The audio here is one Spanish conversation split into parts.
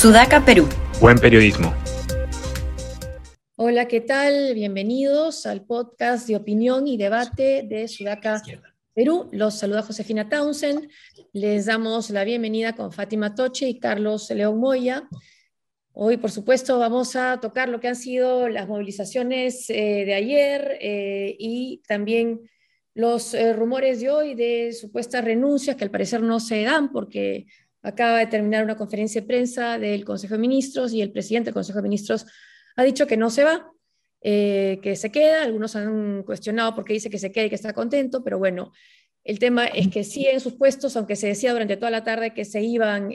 Sudaca, Perú. Buen periodismo. Hola, ¿qué tal? Bienvenidos al podcast de opinión y debate de Sudaca, Perú. Los saluda Josefina Townsend. Les damos la bienvenida con Fátima Toche y Carlos León Moya. Hoy, por supuesto, vamos a tocar lo que han sido las movilizaciones eh, de ayer eh, y también los eh, rumores de hoy de supuestas renuncias que al parecer no se dan porque acaba de terminar una conferencia de prensa del Consejo de Ministros y el presidente del Consejo de Ministros ha dicho que no se va, que se queda. Algunos han cuestionado por qué dice que se queda y que está contento, pero bueno, el tema es que sí en sus puestos, aunque se decía durante toda la tarde que se iban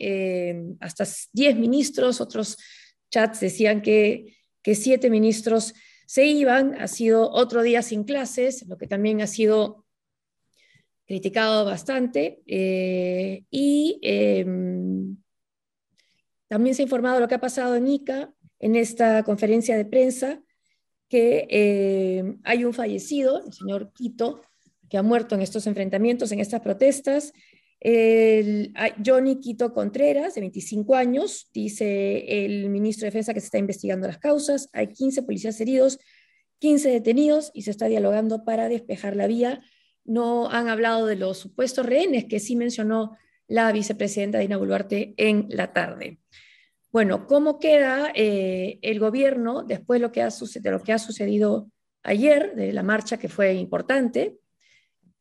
hasta 10 ministros, otros chats decían que, que siete ministros se iban, ha sido otro día sin clases, lo que también ha sido criticado bastante. Eh, y em, también se ha informado lo que ha pasado en ICA en esta conferencia de prensa, que em, hay un fallecido, el señor Quito, que ha muerto en estos enfrentamientos, en estas protestas. El, Johnny Quito Contreras, de 25 años, dice el ministro de Defensa que se está investigando las causas. Hay 15 policías heridos, 15 detenidos y se está dialogando para despejar la vía. No han hablado de los supuestos rehenes que sí mencionó la vicepresidenta Dina Boluarte en la tarde. Bueno, ¿cómo queda eh, el gobierno después de lo, que ha sucedido ayer, de la marcha que fue importante,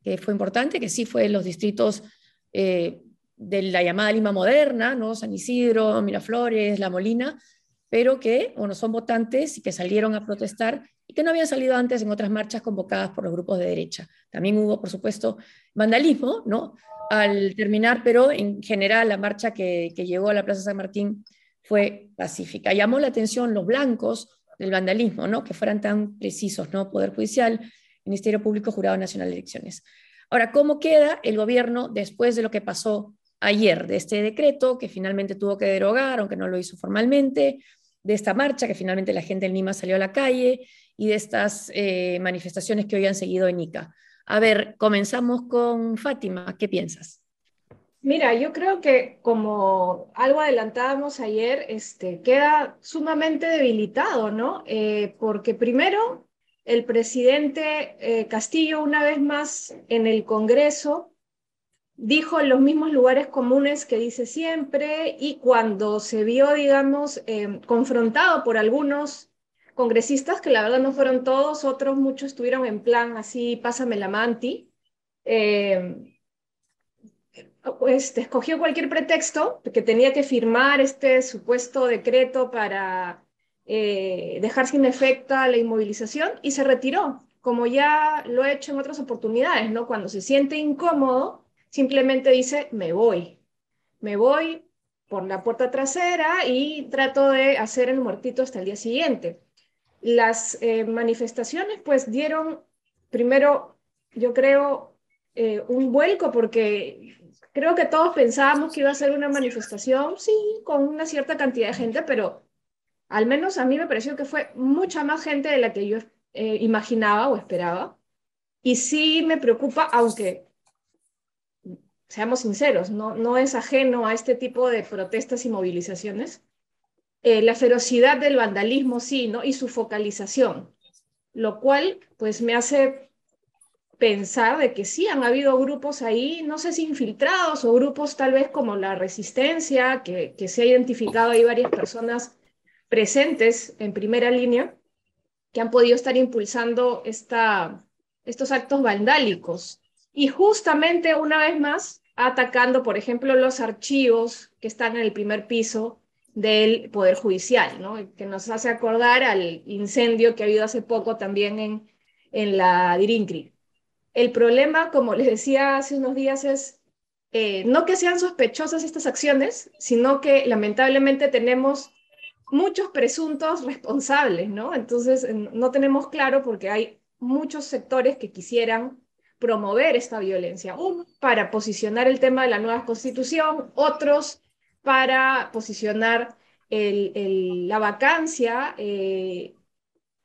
que fue importante, que sí fue en los distritos eh, de la llamada Lima moderna, ¿no? San Isidro, Miraflores, La Molina, pero que bueno, son votantes y que salieron a protestar y que no habían salido antes en otras marchas convocadas por los grupos de derecha. También hubo, por supuesto, vandalismo, ¿no? Al terminar, pero en general la marcha que, que llegó a la Plaza San Martín fue pacífica. Llamó la atención los blancos del vandalismo, ¿no? Que fueran tan precisos, ¿no? Poder Judicial, Ministerio Público, Jurado Nacional de Elecciones. Ahora, ¿cómo queda el gobierno después de lo que pasó ayer, de este decreto que finalmente tuvo que derogar, aunque no lo hizo formalmente, de esta marcha que finalmente la gente en Lima salió a la calle y de estas eh, manifestaciones que hoy han seguido en Ica? A ver, comenzamos con Fátima, ¿qué piensas? Mira, yo creo que como algo adelantábamos ayer, este, queda sumamente debilitado, ¿no? Eh, porque primero el presidente eh, Castillo, una vez más en el Congreso, dijo en los mismos lugares comunes que dice siempre y cuando se vio, digamos, confrontado por algunos congresistas, que la verdad no fueron todos, otros muchos estuvieron en plan así, pásame la manti, em, pues escogió cualquier pretexto que tenía que firmar este supuesto decreto para eh, dejar sin efecto la inmovilización y se retiró, como ya lo ha hecho en otras oportunidades, ¿no? Cuando se siente incómodo, simplemente dice, me voy, me voy por la puerta trasera y trato de hacer el muertito hasta el día siguiente. Las eh, manifestaciones pues dieron primero, yo creo, eh, un vuelco porque creo que todos pensábamos que iba a ser una manifestación, sí, con una cierta cantidad de gente, pero al menos a mí me pareció que fue mucha más gente de la que yo eh, imaginaba o esperaba. Y sí me preocupa, aunque seamos sinceros, no, no es ajeno a este tipo de protestas y movilizaciones, eh, la ferocidad del vandalismo sí, ¿no? Y su focalización, lo cual pues me hace pensar de que sí han habido grupos ahí, no sé si infiltrados o grupos tal vez como la resistencia, que, se ha identificado ahí varias personas presentes en primera línea que han podido estar impulsando esta, estos actos vandálicos. Y justamente una vez más atacando, por ejemplo, los archivos que están en el primer piso del Poder Judicial, ¿no? que nos hace acordar al incendio que ha habido hace poco también en, en la Dirincri. El problema, como les decía hace unos días, es eh, no que sean sospechosas estas acciones, sino que lamentablemente tenemos muchos presuntos responsables, ¿no? Entonces, no tenemos claro porque hay muchos sectores que quisieran promover esta violencia. Uno, para posicionar el tema de la nueva constitución, otros para posicionar la vacancia, eh,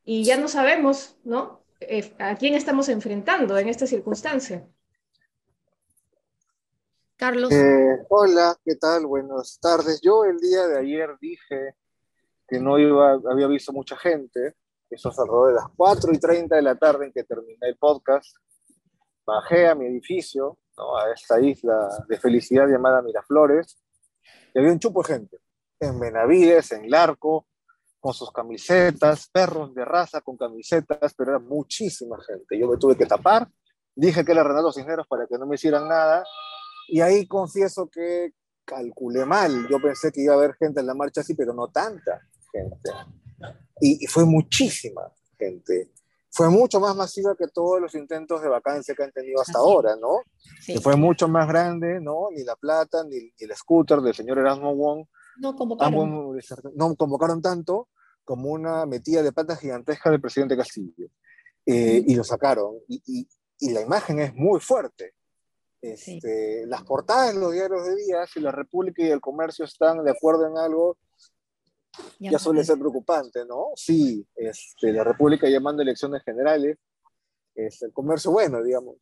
y ya no sabemos, ¿no? Eh, a quién estamos enfrentando en esta circunstancia. Carlos. Eh, hola, ¿qué tal? Buenas tardes. Yo el día de ayer dije que no iba, había visto mucha gente, eso es alrededor de las 4 y 30 de la tarde en que terminé el podcast. Bajé a mi edificio, ¿no? a esta isla de felicidad llamada Miraflores, y había un chupo de gente, en Benavides, en Larco, con sus camisetas, perros de raza con camisetas, pero era muchísima gente. Yo me tuve que tapar, dije que era Renato Cisneros para que no me hicieran nada, y ahí confieso que calculé mal. Yo pensé que iba a haber gente en la marcha así, pero no tanta gente. Y, fue muchísima gente. Fue mucho más masiva que todos los intentos de vacancia que han tenido hasta ahora, ¿no? Sí. fue mucho más grande, ¿no? Ni La Plata, ni, el scooter del señor Erasmo Wong. No convocaron. no convocaron tanto como una metida de patas gigantesca del presidente Castillo. Eh, y lo sacaron. y, y la imagen es muy fuerte. Este, Las portadas de los diarios de día, si la República y el Comercio están de acuerdo en algo, ya, suele ser preocupante, ¿no? Sí, este, la República llamando elecciones generales, este, el comercio, bueno, digamos,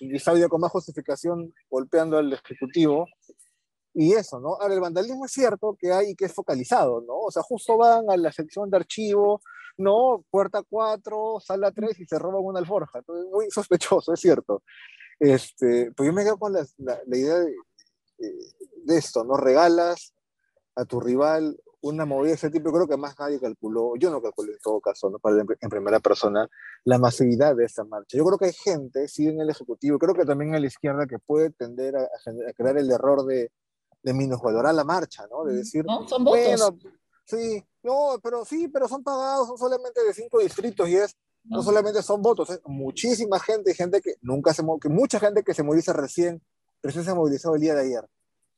y Fabio con más justificación golpeando al Ejecutivo, y eso, ¿no? Ahora, el vandalismo es cierto que hay que es focalizado, ¿no? O sea, justo van a la sección de archivo, ¿no? Puerta 4, sala 3 y se roban una alforja. Entonces, muy sospechoso, es cierto. Este, pues yo me quedo con la, la, idea de, de, esto, ¿no? Regalas a tu rival una movida de ese tipo, creo que más nadie calculó, yo no calculé en todo caso, ¿no? Para en primera persona, la masividad de esta marcha. Yo creo que hay gente, sí, en el Ejecutivo, creo que también en la izquierda, que puede tender a, crear el error de, de minusvalorar la marcha, ¿no? De decir, no, son votos. Bueno, sí, no, pero sí, pero son pagados, son solamente de cinco distritos y es no solamente son votos, es muchísima gente, gente que nunca se que mucha gente que se moviliza recién, recién se ha movilizado el día de ayer.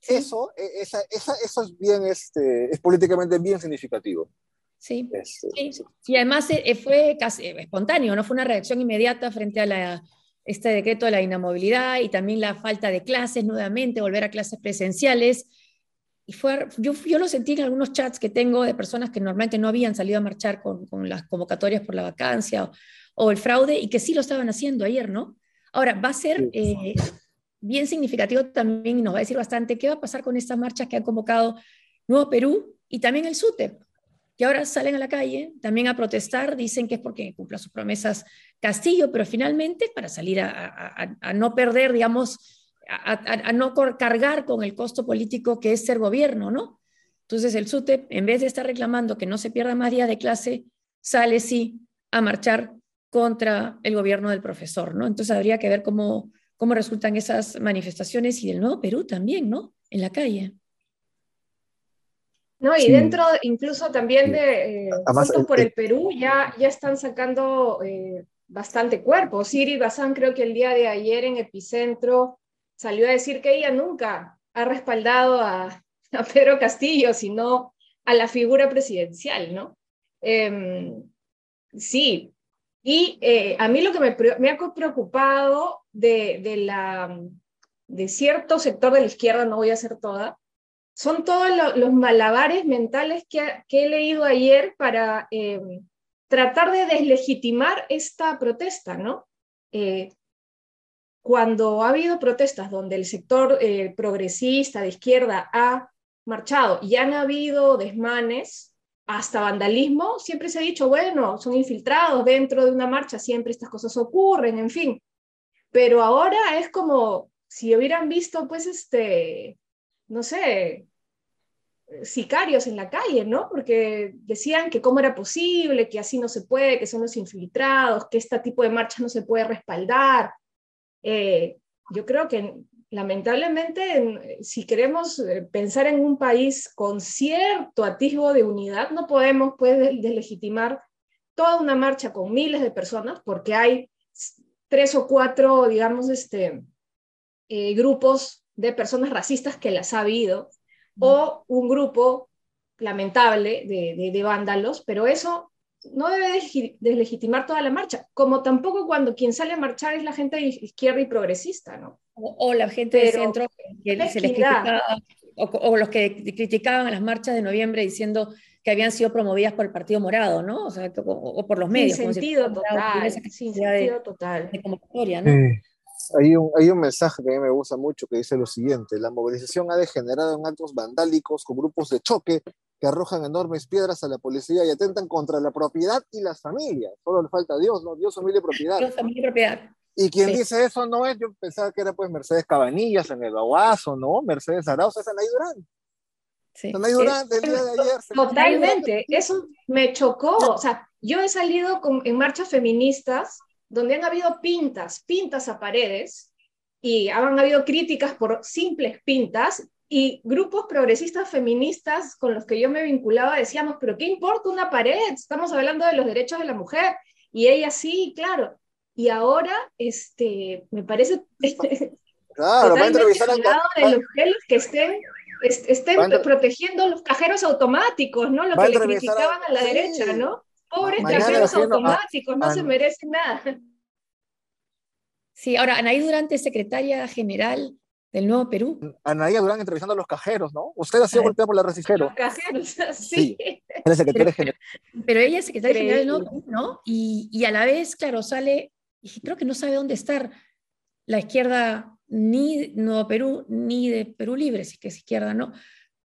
Eso, e, esa, esa, eso es bien, este, es políticamente bien significativo. Sí. Este, sí. Y además eh, fue casi espontáneo, no fue una reacción inmediata frente a la, este decreto de la inamovilidad y también la falta de clases nuevamente, volver a clases presenciales. Y fue, yo, yo lo sentí en algunos chats que tengo de personas que normalmente no habían salido a marchar con, con las convocatorias por la vacancia o, el fraude y que sí lo estaban haciendo ayer, ¿no? Ahora, va a ser eh, bien significativo también y nos va a decir bastante qué va a pasar con estas marchas que han convocado Nuevo Perú y también el SUTEP, que ahora salen a la calle también a protestar, dicen que es porque cumpla sus promesas Castillo, pero finalmente para salir a, a, a no perder, digamos, a, no cargar con el costo político que es ser gobierno, ¿no? Entonces el SUTEP, en vez de estar reclamando que no se pierda más días de clase, sale sí a marchar contra el gobierno del profesor, ¿no? Entonces habría que ver cómo, cómo resultan esas manifestaciones y del Nuevo Perú también, ¿no? En la calle. No, y dentro incluso también de eh, por el Perú ya, ya están sacando eh, bastante cuerpo. Siri Bazán creo que el día de ayer en Epicentro salió a decir que ella nunca ha respaldado a, Pedro Castillo, sino a la figura presidencial, ¿no? Em, sí, y eh, a mí lo que me, ha preocupado de, cierto sector de la izquierda, no voy a hacer toda, son todos los malabares mentales que, he leído ayer para em, tratar de deslegitimar esta protesta, ¿no? Eh, cuando ha habido protestas donde el sector eh, progresista de izquierda ha marchado y han habido desmanes, hasta vandalismo, siempre se ha dicho, bueno, son infiltrados dentro de una marcha, siempre estas cosas ocurren, en fin. Pero ahora es como si hubieran visto, pues, este, no sé, sicarios en la calle, ¿no? Porque decían que cómo era posible, que así no se puede, que son los infiltrados, que este tipo de marcha no se puede respaldar. Eh, yo creo que lamentablemente, si queremos eh, pensar en un país con cierto atisbo de unidad, no podemos pues, deslegitimar toda una marcha con miles de personas, porque hay tres o cuatro, digamos, este, eh, grupos de personas racistas que las ha habido, o un grupo lamentable de, de vándalos, pero eso no debe deslegitimar toda la marcha, como tampoco cuando quien sale a marchar es la gente de izquierda y progresista, ¿no? O, la gente de centro que se les criticaba, o, los que criticaban a las marchas de noviembre diciendo que habían sido promovidas por el Partido Morado, ¿no? O, sea, o, por los medios. Sin sentido total, sin sentido total. De convocatoria, ¿no? Hay un, hay un mensaje que a mí me gusta mucho que dice lo siguiente, la movilización ha degenerado en actos vandálicos con grupos de choque que arrojan enormes piedras a la policía y atentan contra la propiedad y las familias. Solo le falta Dios, ¿no? Dios, familia y propiedad. Dios, familia y propiedad. Y quien dice eso no es, yo pensaba que era pues Mercedes Cabanillas en el Baguazo, ¿no? Mercedes Arauz, es Anaí Durán. Sí. Anaí Durán del día de ayer. Totalmente, eso me chocó. O sea, yo he salido con, en marchas feministas donde han habido pintas, pintas a paredes, y han habido críticas por simples pintas, y grupos progresistas feministas con los que yo me vinculaba decíamos, pero ¿qué importa una pared? Estamos hablando de los derechos de la mujer. Y ella sí, claro. Y ahora, este, me parece... Claro, va a entrevistar a... de los que estén, estén protegiendo los cajeros automáticos, ¿no? Lo que le criticaban a, la derecha, ¿no? Pobres cajeros automáticos, no se merecen nada. Sí, ahora, Anaí Durante, secretaria general del Nuevo Perú. Anaí Durán entrevistando a los cajeros, ¿no? Usted ha sido golpeada por la resijero. Los cajeros, sí. sí secretaria general. Pero ella es secretaria general del Nuevo Perú, ¿no? Y, y a la vez, claro, sale, y creo que no sabe dónde estar la izquierda ni Nuevo Perú, ni de Perú Libre, si que es izquierda, ¿no?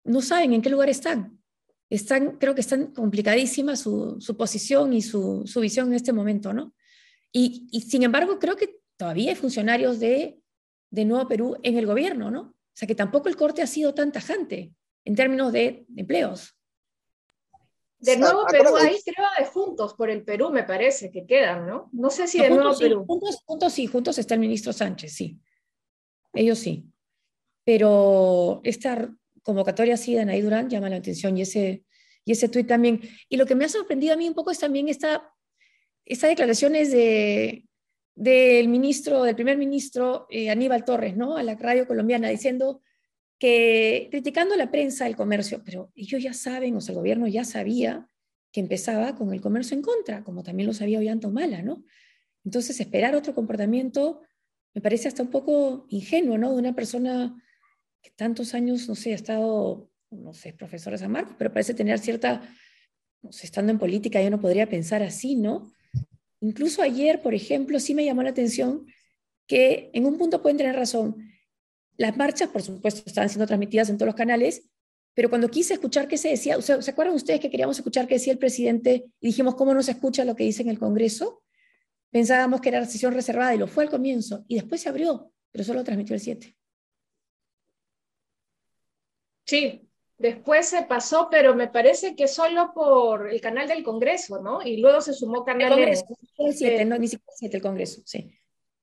No saben en qué lugar están. Están, creo que están complicadísima su, su posición y su, su, visión en este momento, ¿no? Y, y sin embargo, creo que todavía hay funcionarios de, de Nuevo Perú en el gobierno, ¿no? O sea que tampoco el corte ha sido tan tajante en términos de, empleos. De Nuevo Perú hay, creo, de Juntos por el Perú, me parece que quedan, ¿no? No sé si de Nuevo Perú. Juntos, juntos sí, juntos está el ministro Sánchez, sí. Ellos sí. Pero esta convocatoria así de Anaí Durán llama la atención y ese, y ese tuit también. Y lo que me ha sorprendido a mí un poco es también esta, esta declaraciones de, del ministro, del primer ministro eh, Aníbal Torres, ¿no? A la radio colombiana diciendo que criticando la prensa el comercio, pero ellos ya saben, o sea, el gobierno ya sabía que empezaba con el comercio en contra, como también lo sabía Ollantomala, ¿no? Entonces, esperar otro comportamiento me parece hasta un poco ingenuo, ¿no? De una persona que tantos años, no sé, ha estado, no sé, profesor de San Marcos, pero parece tener cierta, no estando en política, yo no podría pensar así, ¿no? Incluso ayer, por ejemplo, sí me llamó la atención que en un punto pueden tener razón. Las marchas, por supuesto, estaban siendo transmitidas en todos los canales, pero cuando quise escuchar qué se decía, ¿se acuerdan ustedes que queríamos escuchar qué decía el presidente y dijimos cómo no se escucha lo que dice en el Congreso? Pensábamos que era la sesión reservada y lo fue al comienzo y después se abrió, pero solo transmitió el 7. Sí, Después se pasó, pero me parece que solo por el canal del Congreso, ¿no? Y luego se sumó canal el Congreso, el 7, no, ni siquiera el 7, el Congreso, sí.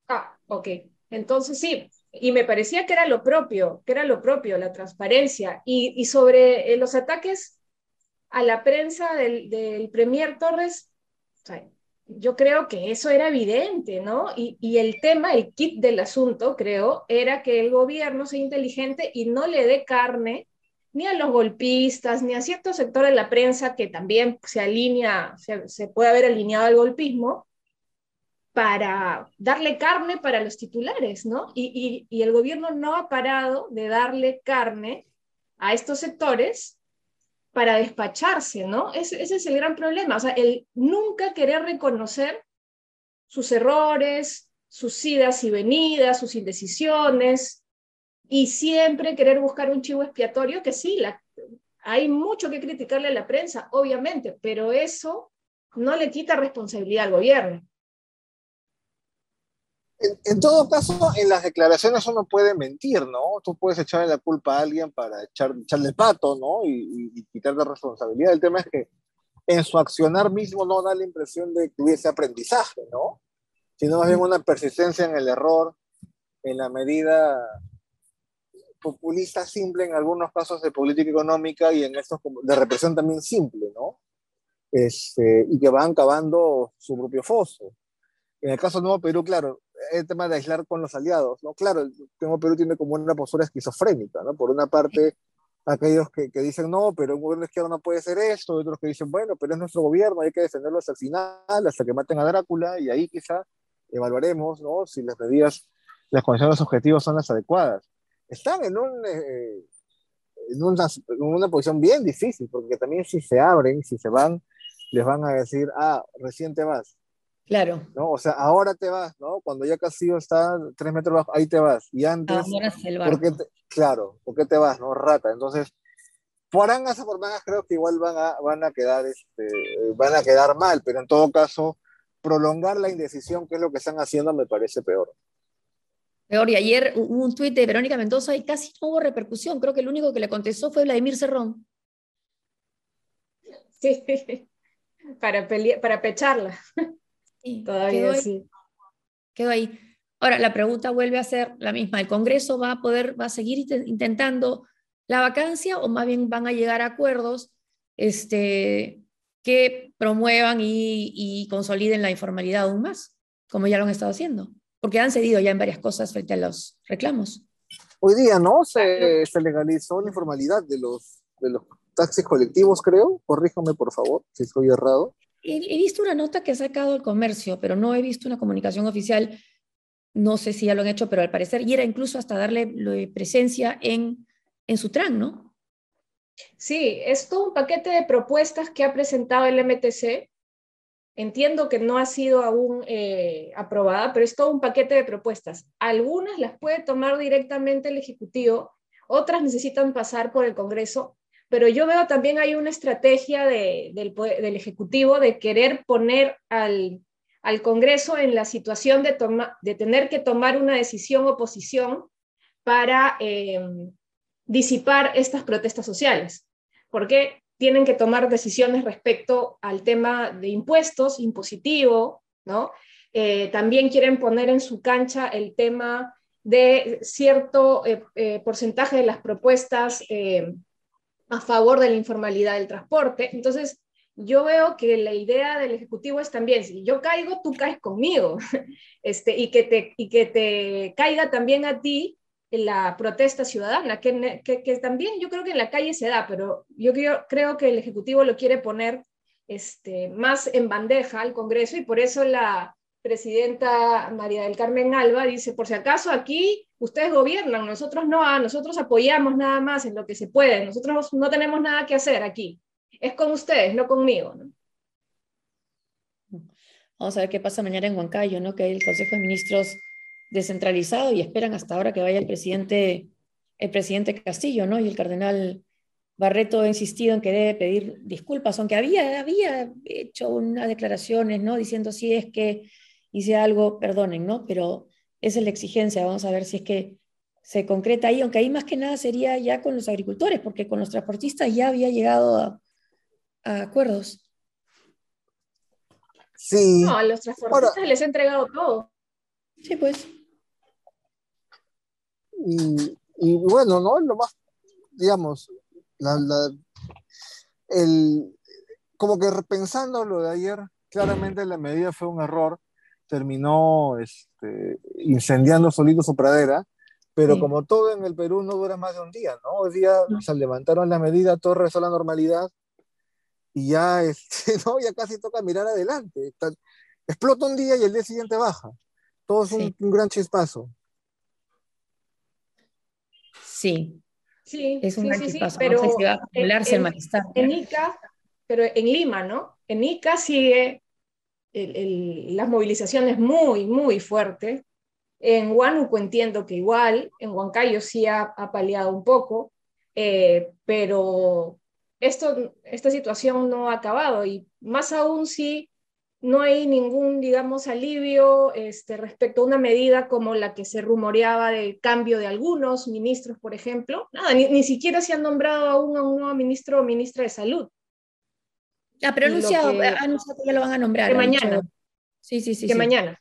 Ah, ok. Entonces sí, y me parecía que era lo propio, que era lo propio, la transparencia. Y, y sobre eh, los ataques a la prensa del, del Premier Torres, o sea, yo creo que eso era evidente, ¿no? Y, y, el tema, el kit del asunto, creo, era que el gobierno sea inteligente y no le dé carne ni a los golpistas, ni a cierto sector de la prensa que también se alinea, se, puede haber alineado al golpismo, para darle carne para los titulares, ¿no? Y, el gobierno no ha parado de darle carne a estos sectores para despacharse, ¿no? Ese, ese es el gran problema, o sea, el nunca querer reconocer sus errores, sus idas y venidas, sus indecisiones, y siempre querer buscar un chivo expiatorio, que sí, hay mucho que criticarle a la prensa, obviamente, pero eso no le quita responsabilidad al gobierno. En, todo caso, en las declaraciones uno puede mentir, ¿no? Tú puedes echarle la culpa a alguien para echar, echarle pato, ¿no? Y, y, quitarle responsabilidad. El tema es que en su accionar mismo no da la impresión de que hubiese aprendizaje, ¿no? Sino más bien una persistencia en el error en la medida populista simple en algunos casos de política económica y en estos de represión también simple, ¿no? Este, y que van cavando su propio foso. En el caso de Nuevo Perú, claro, el tema de aislar con los aliados, ¿no? Claro, el Nuevo Perú tiene como una postura esquizofrénica, ¿no? Por una parte, aquellos que, que dicen, no, pero un gobierno izquierdo no puede ser esto, otros que dicen, bueno, pero es nuestro gobierno, hay que defenderlo hasta el final, hasta que maten a Drácula, y ahí quizá evaluaremos, ¿no? Si las medidas, las condiciones objetivas son las adecuadas están en, un, eh, en, una, en, una, posición bien difícil, porque también si se abren, si se van, les van a decir, ah, recién te vas. Claro. ¿no? O sea, ahora te vas, ¿no? Cuando ya Castillo está tres metros bajo, ahí te vas. Y antes, ¿por qué claro, ¿por qué te vas, no? Rata. Entonces, por angas o por mangas creo que igual van a, van a quedar, este, van a quedar mal, pero en todo caso, prolongar la indecisión, que es lo que están haciendo, me parece peor. Peor, y ayer hubo un tuit de Verónica Mendoza y casi no hubo repercusión. Creo que el único que le contestó fue Vladimir Cerrón. Sí, para, para pecharla. Todavía sí. Quedó ahí. Ahora, la pregunta vuelve a ser la misma. ¿El Congreso va a poder, va a seguir intentando la vacancia o más bien van a llegar a acuerdos este, que promuevan y, consoliden la informalidad aún más, como ya lo han estado haciendo? Porque han cedido ya en varias cosas frente a los reclamos. Hoy día, ¿no? Se, se legalizó la informalidad de los, de los taxis colectivos, creo. Corríjame, por favor, si estoy errado. He, visto una nota que ha sacado el comercio, pero no he visto una comunicación oficial. No sé si ya lo han hecho, pero al parecer, y era incluso hasta darle presencia en, en su TRAN, ¿no? Sí, es todo un paquete de propuestas que ha presentado el MTC. Entiendo que no ha sido aún eh, aprobada, pero es todo un paquete de propuestas. Algunas las puede tomar directamente el Ejecutivo, otras necesitan pasar por el Congreso pero yo veo también hay una estrategia del, Ejecutivo de querer poner al, Congreso en la situación de, de tener que tomar una decisión o posición para em, disipar estas protestas sociales, porque tienen que tomar decisiones respecto al tema de impuestos, impositivo, ¿no? Eh, también quieren poner en su cancha el tema de cierto eh, eh, porcentaje de las propuestas a favor de la informalidad del transporte. Entonces, yo veo que la idea del Ejecutivo es también, si yo caigo, tú caes conmigo, este, y, que te, y que te caiga también a ti la protesta ciudadana, que, que, también yo creo que en la calle se da, pero yo creo, que el Ejecutivo lo quiere poner este, más en bandeja al Congreso y por eso la presidenta María del Carmen Alba dice, por si acaso aquí ustedes gobiernan, nosotros no, ah, nosotros apoyamos nada más en lo que se puede, nosotros no tenemos nada que hacer aquí, es con ustedes, no conmigo. Vamos a ver qué pasa mañana en Huancayo, que el Consejo de Ministros descentralizado y esperan hasta ahora que vaya el presidente, el presidente Castillo, ¿no? Y el cardenal Barreto ha insistido en que debe pedir disculpas, aunque había, había hecho unas declaraciones, ¿no? Diciendo si es que hice algo, perdonen, ¿no? Pero esa es la exigencia, vamos a ver si es que se concreta ahí, aunque ahí más que nada sería ya con los agricultores, porque con los transportistas ya había llegado a, acuerdos. Sí. No, a los transportistas les he entregado todo. Sí, pues. Y, bueno, ¿no? Lo más, digamos, el, como que repensando lo de ayer, claramente la medida fue un error, terminó este, incendiando solito su pradera, pero como todo en el Perú no dura más de un día, ¿no? Hoy día se levantaron la medida, todo regresó a la normalidad y ya, este, ¿no? ya casi toca mirar adelante. explota un día y el día siguiente baja. Todo es un, gran chispazo. Sí. Sí, es un sí, gran sí, pero no sé si va a acumularse el malestar. En Ica, pero en Lima, ¿no? En Ica sigue las movilizaciones muy, muy fuertes. En Huánuco entiendo que igual, en Huancayo sí ha, paliado un poco, eh, pero esto, esta situación no ha acabado y más aún si no hay ningún, digamos, alivio este, respecto a una medida como la que se rumoreaba de cambio de algunos ministros, por ejemplo. Nada, ni, ni siquiera se han nombrado aún a un nuevo ministro o ministra de salud. Ah, pero anunciado, que, anunciado que ya lo van a nombrar. Que mañana. Sí, sí, sí. Que mañana.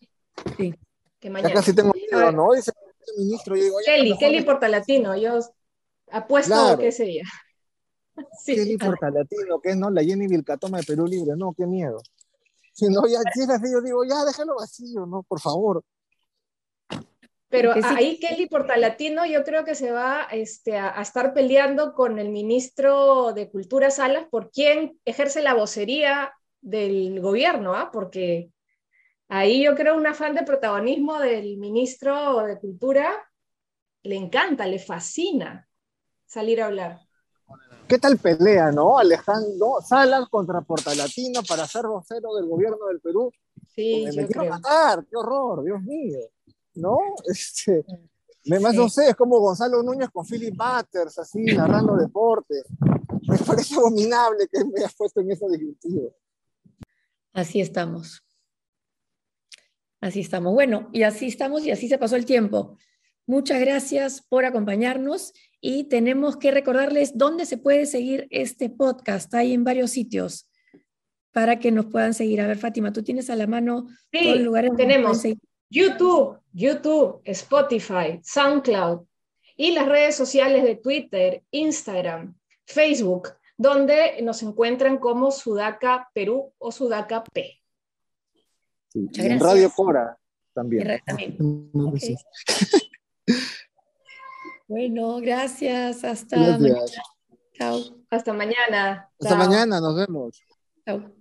Sí. Que mañana. Ya casi tengo miedo, ¿no? Dice el ministro. Yo digo, Kelly, Kelly Portalatino. Yo apuesto claro. que sería. Sí. Kelly Portalatino, que es no la Jenny Vilcatoma de Perú Libre. No, qué miedo. Si no, ya, si es así, yo digo, ya déjalo vacío, ¿no? Por favor. Pero ahí Kelly Portalatino yo creo que se va este, a, estar peleando con el ministro de Cultura Salas por quién ejerce la vocería del gobierno, ¿ah? porque ahí yo creo un afán de protagonismo del ministro de Cultura le encanta, le fascina salir a hablar. ¿Qué tal pelea, no? Alejandro Salas contra Portalatino para ser vocero del gobierno del Perú. Sí, me, yo quiero matar, qué horror, Dios mío. ¿No? Este, me más no sé, es como Gonzalo Núñez con Philip Butters, así, narrando deporte. Me parece abominable que me hayas puesto en esa disyuntiva. Así estamos. Así estamos. Bueno, y así estamos y así se pasó el tiempo. Muchas gracias por acompañarnos y tenemos que recordarles dónde se puede seguir este podcast. Hay en varios sitios para que nos puedan seguir. A ver, Fátima, tú tienes a la mano Sí, todos los lugares donde tenemos. YouTube, YouTube, Spotify, SoundCloud y las redes sociales de Twitter, Instagram, Facebook, donde nos encuentran como Sudaca Perú o Sudaca P. Sí, Muchas y en. Radio Cora también. también. Bueno, gracias. Hasta Gracias. mañana. Chao. Hasta mañana. Hasta Chao. mañana, nos vemos. Chao.